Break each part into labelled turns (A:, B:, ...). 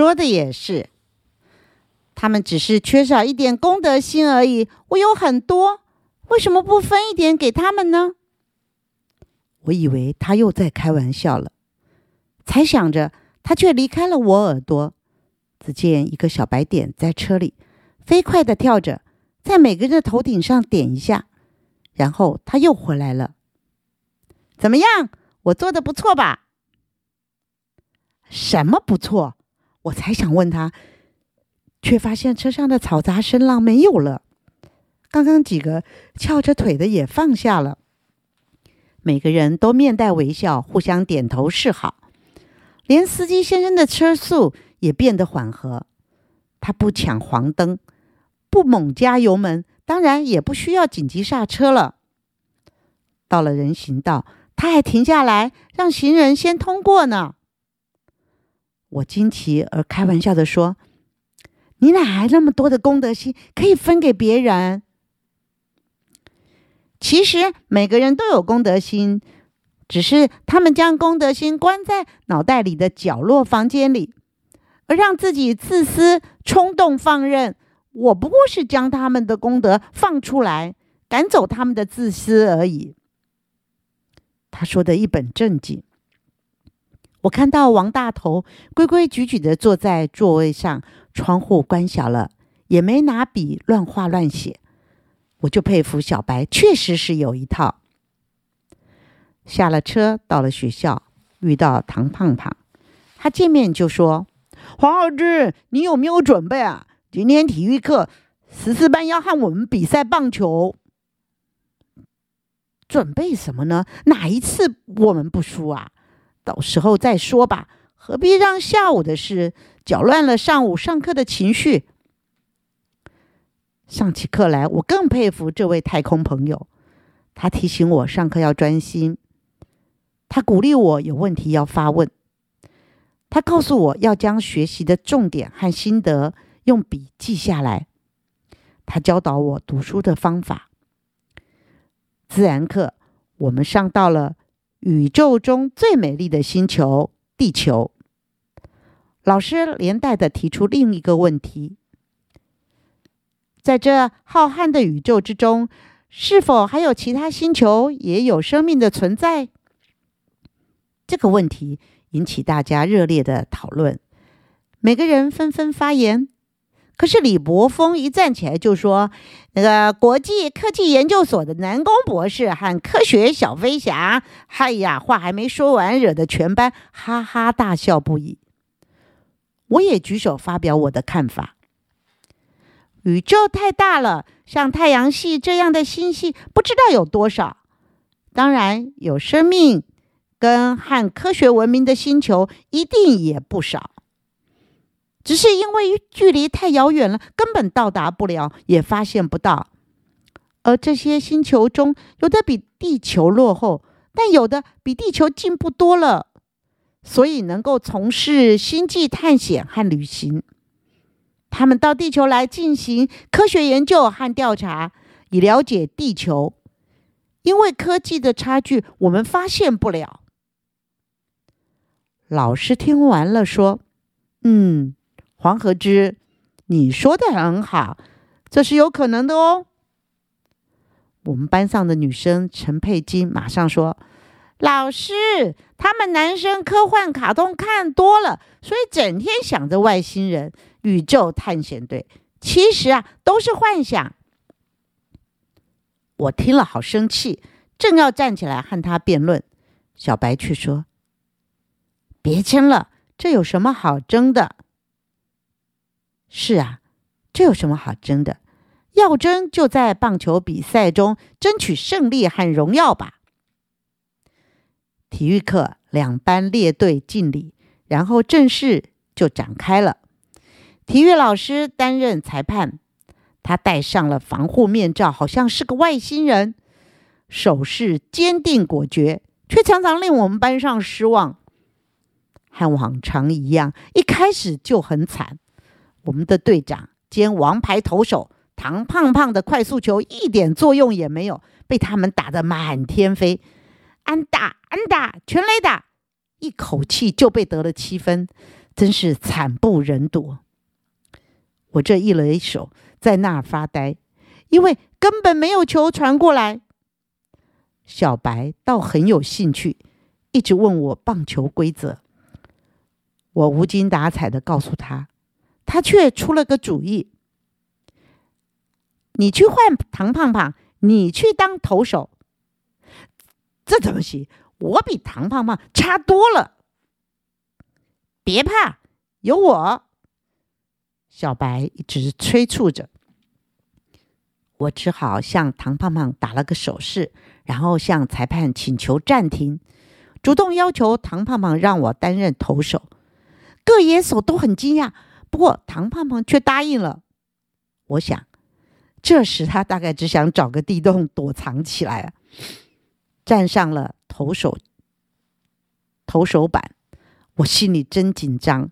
A: 说的也是，他们只是缺少一点公德心而已。我有很多，为什么不分一点给他们呢？我以为他又在开玩笑了，才想着，他却离开了我耳朵。只见一个小白点在车里飞快的跳着，在每个人的头顶上点一下，然后他又回来了。怎么样？我做的不错吧？什么不错？我才想问他，却发现车上的嘈杂声浪没有了。刚刚几个翘着腿的也放下了，每个人都面带微笑，互相点头示好。连司机先生的车速也变得缓和，他不抢黄灯，不猛加油门，当然也不需要紧急刹车了。到了人行道，他还停下来让行人先通过呢。我惊奇而开玩笑的说：“你哪来那么多的公德心，可以分给别人？其实每个人都有公德心，只是他们将公德心关在脑袋里的角落房间里，而让自己自私、冲动、放任。我不过是将他们的功德放出来，赶走他们的自私而已。”他说的一本正经。我看到王大头规规矩矩的坐在座位上，窗户关小了，也没拿笔乱画乱写。我就佩服小白，确实是有一套。下了车，到了学校，遇到唐胖胖，他见面就说：“黄老师，你有没有准备啊？今天体育课十四班要和我们比赛棒球，准备什么呢？哪一次我们不输啊？”到时候再说吧，何必让下午的事搅乱了上午上课的情绪？上起课来，我更佩服这位太空朋友。他提醒我上课要专心，他鼓励我有问题要发问，他告诉我要将学习的重点和心得用笔记下来，他教导我读书的方法。自然课我们上到了。宇宙中最美丽的星球——地球。老师连带的提出另一个问题：在这浩瀚的宇宙之中，是否还有其他星球也有生命的存在？这个问题引起大家热烈的讨论，每个人纷纷发言。可是李博峰一站起来就说：“那个国际科技研究所的南宫博士和科学小飞侠，嗨呀，话还没说完，惹得全班哈哈大笑不已。”我也举手发表我的看法：宇宙太大了，像太阳系这样的星系不知道有多少，当然有生命跟和科学文明的星球一定也不少。只是因为距离太遥远了，根本到达不了，也发现不到。而这些星球中，有的比地球落后，但有的比地球进步多了，所以能够从事星际探险和旅行。他们到地球来进行科学研究和调查，以了解地球。因为科技的差距，我们发现不了。老师听完了，说：“嗯。”黄河之，你说的很好，这是有可能的哦。我们班上的女生陈佩金马上说：“老师，他们男生科幻卡通看多了，所以整天想着外星人、宇宙探险队，其实啊都是幻想。”我听了好生气，正要站起来和他辩论，小白却说：“别争了，这有什么好争的？”是啊，这有什么好争的？要争就在棒球比赛中争取胜利和荣耀吧。体育课，两班列队敬礼，然后正式就展开了。体育老师担任裁判，他戴上了防护面罩，好像是个外星人，手势坚定果决，却常常令我们班上失望。和往常一样，一开始就很惨。我们的队长兼王牌投手唐胖胖的快速球一点作用也没有，被他们打得满天飞。安打，安打，全垒打，一口气就被得了七分。真是惨不忍睹。我这一垒手在那儿发呆，因为根本没有球传过来。小白倒很有兴趣，一直问我棒球规则。我无精打采的告诉他，他却出了个主意：“你去换唐胖胖，你去当投手。”这怎么行？我比唐胖胖差多了。别怕，有我。小白一直催促着，我只好向唐胖胖打了个手势，然后向裁判请求暂停，主动要求唐胖胖让我担任投手。各野手都很惊讶，不过唐胖胖却答应了。我想，这时他大概只想找个地洞躲藏起来啊。站上了投手投手板，我心里真紧张。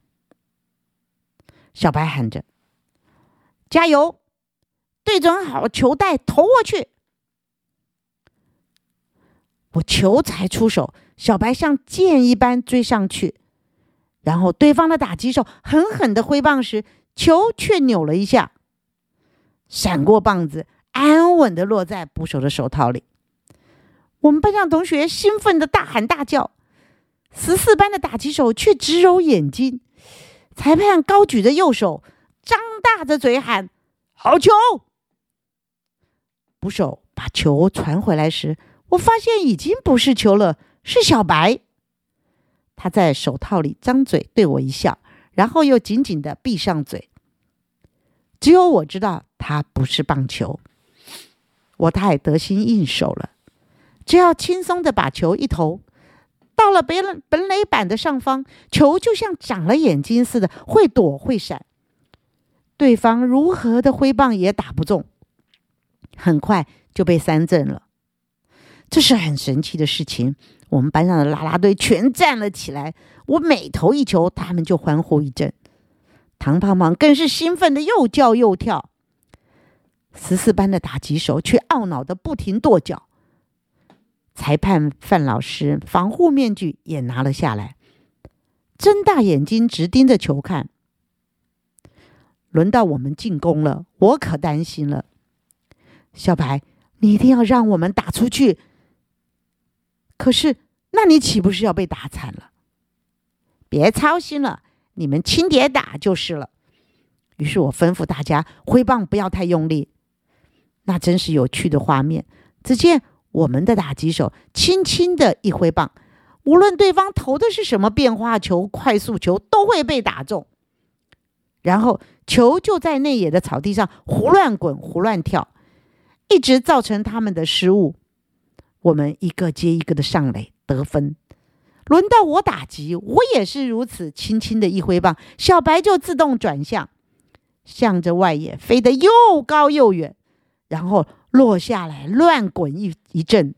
A: 小白喊着：“加油，对准好球带投过去！”我球才出手，小白像箭一般追上去，然后对方的打击手狠狠的挥棒时，球却扭了一下，闪过棒子，安稳的落在捕手的手套里。我们班上同学兴奋的大喊大叫，十四班的打击手却直揉眼睛。裁判高举着右手，张大着嘴喊：“好球！”捕手把球传回来时，我发现已经不是球了，是小白。他在手套里张嘴对我一笑，然后又紧紧的闭上嘴。只有我知道，他不是棒球。我太得心应手了，只要轻松的把球一投。到了本本垒板的上方，球就像长了眼睛似的，会躲会闪。对方如何的挥棒也打不中，很快就被三振了。这是很神奇的事情。我们班上的啦啦队全站了起来，我每投一球，他们就欢呼一阵。唐胖胖更是兴奋的又叫又跳。十四班的打击手却懊恼的不停跺脚。裁判范老师防护面具也拿了下来，睁大眼睛直盯着球看。轮到我们进攻了，我可担心了。小白，你一定要让我们打出去。可是，那你岂不是要被打惨了？别操心了，你们轻点打就是了。于是我吩咐大家挥棒不要太用力。那真是有趣的画面。只见。我们的打击手轻轻的一挥棒，无论对方投的是什么变化球、快速球，都会被打中。然后球就在内野的草地上胡乱滚、胡乱跳，一直造成他们的失误。我们一个接一个的上垒得分。轮到我打击，我也是如此，轻轻的一挥棒，小白就自动转向，向着外野飞得又高又远，然后。落下来，乱滚一一阵。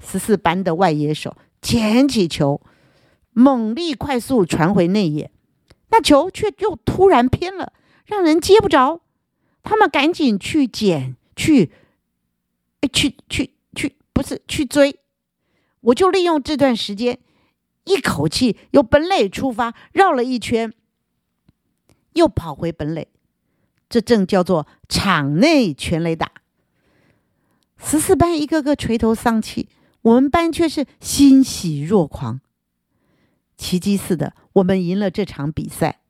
A: 十四班的外野手捡起球，猛力快速传回内野，那球却又突然偏了，让人接不着。他们赶紧去捡，去，哎，去去去，不是去追。我就利用这段时间，一口气由本垒出发，绕了一圈，又跑回本垒。这正叫做场内全垒打。十四班一个个垂头丧气，我们班却是欣喜若狂。奇迹似的，我们赢了这场比赛。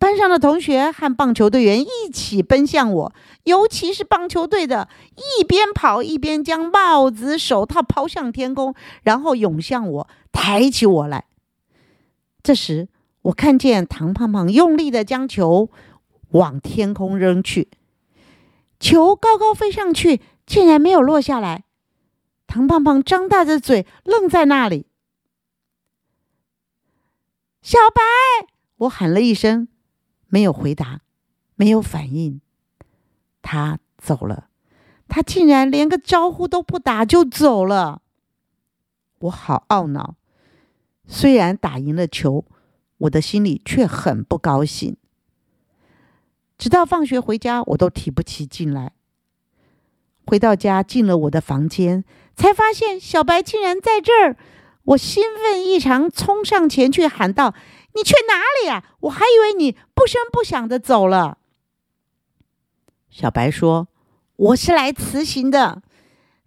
A: 班上的同学和棒球队员一起奔向我，尤其是棒球队的，一边跑一边将帽子、手套抛向天空，然后涌向我，抬起我来。这时，我看见唐胖胖用力的将球往天空扔去，球高高飞上去。竟然没有落下来，唐胖胖张大着嘴愣在那里。小白，我喊了一声，没有回答，没有反应。他走了，他竟然连个招呼都不打就走了。我好懊恼，虽然打赢了球，我的心里却很不高兴。直到放学回家，我都提不起劲来。回到家，进了我的房间，才发现小白竟然在这儿。我兴奋异常，冲上前去喊道：“你去哪里呀？我还以为你不声不响的走了。”小白说：“我是来辞行的。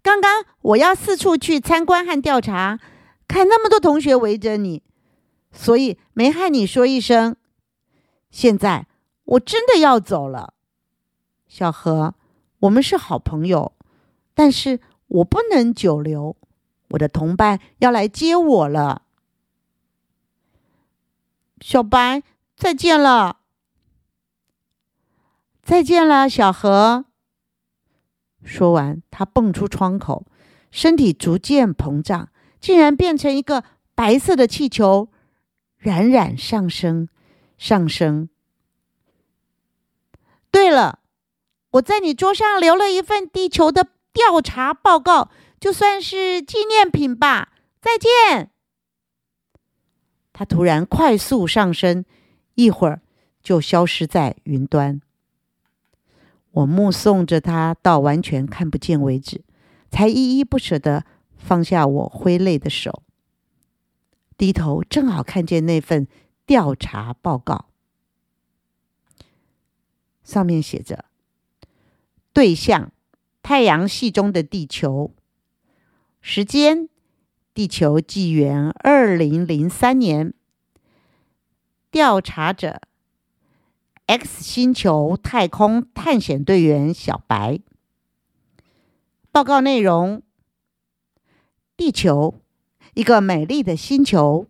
A: 刚刚我要四处去参观和调查，看那么多同学围着你，所以没和你说一声。现在我真的要走了。小何，我们是好朋友，但是我不能久留。我的同伴要来接我了。小白，再见了。”再见了，小何。说完，他蹦出窗口，身体逐渐膨胀，竟然变成一个白色的气球，冉冉上升，上升。对了，我在你桌上留了一份地球的调查报告，就算是纪念品吧。再见。他突然快速上升，一会儿就消失在云端。我目送着他到完全看不见为止，才依依不舍地放下我挥泪的手，低头正好看见那份调查报告，上面写着：对象太阳系中的地球，时间地球纪元二零零三年，调查者。X 星球太空探险队员小白。报告内容：地球，一个美丽的星球，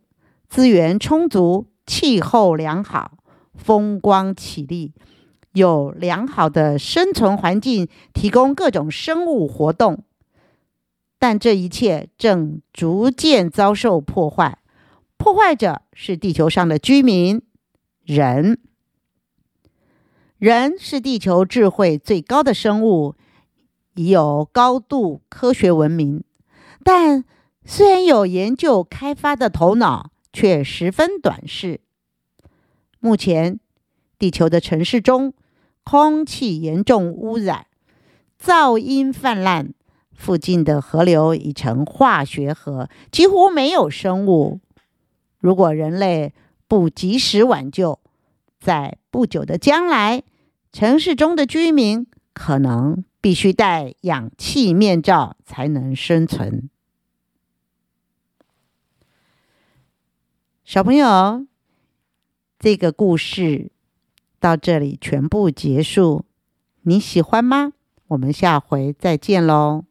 A: 资源充足，气候良好，风光绮丽，有良好的生存环境，提供各种生物活动。但这一切正逐渐遭受破坏，破坏者是地球上的居民——人。人是地球智慧最高的生物，已有高度科学文明，但虽然有研究开发的头脑，却十分短视。目前，地球的城市中空气严重污染，噪音泛滥，附近的河流已成化学河，几乎没有生物。如果人类不及时挽救，在不久的将来，城市中的居民可能必须戴氧气面罩才能生存。小朋友，这个故事到这里全部结束，你喜欢吗？我们下回再见喽。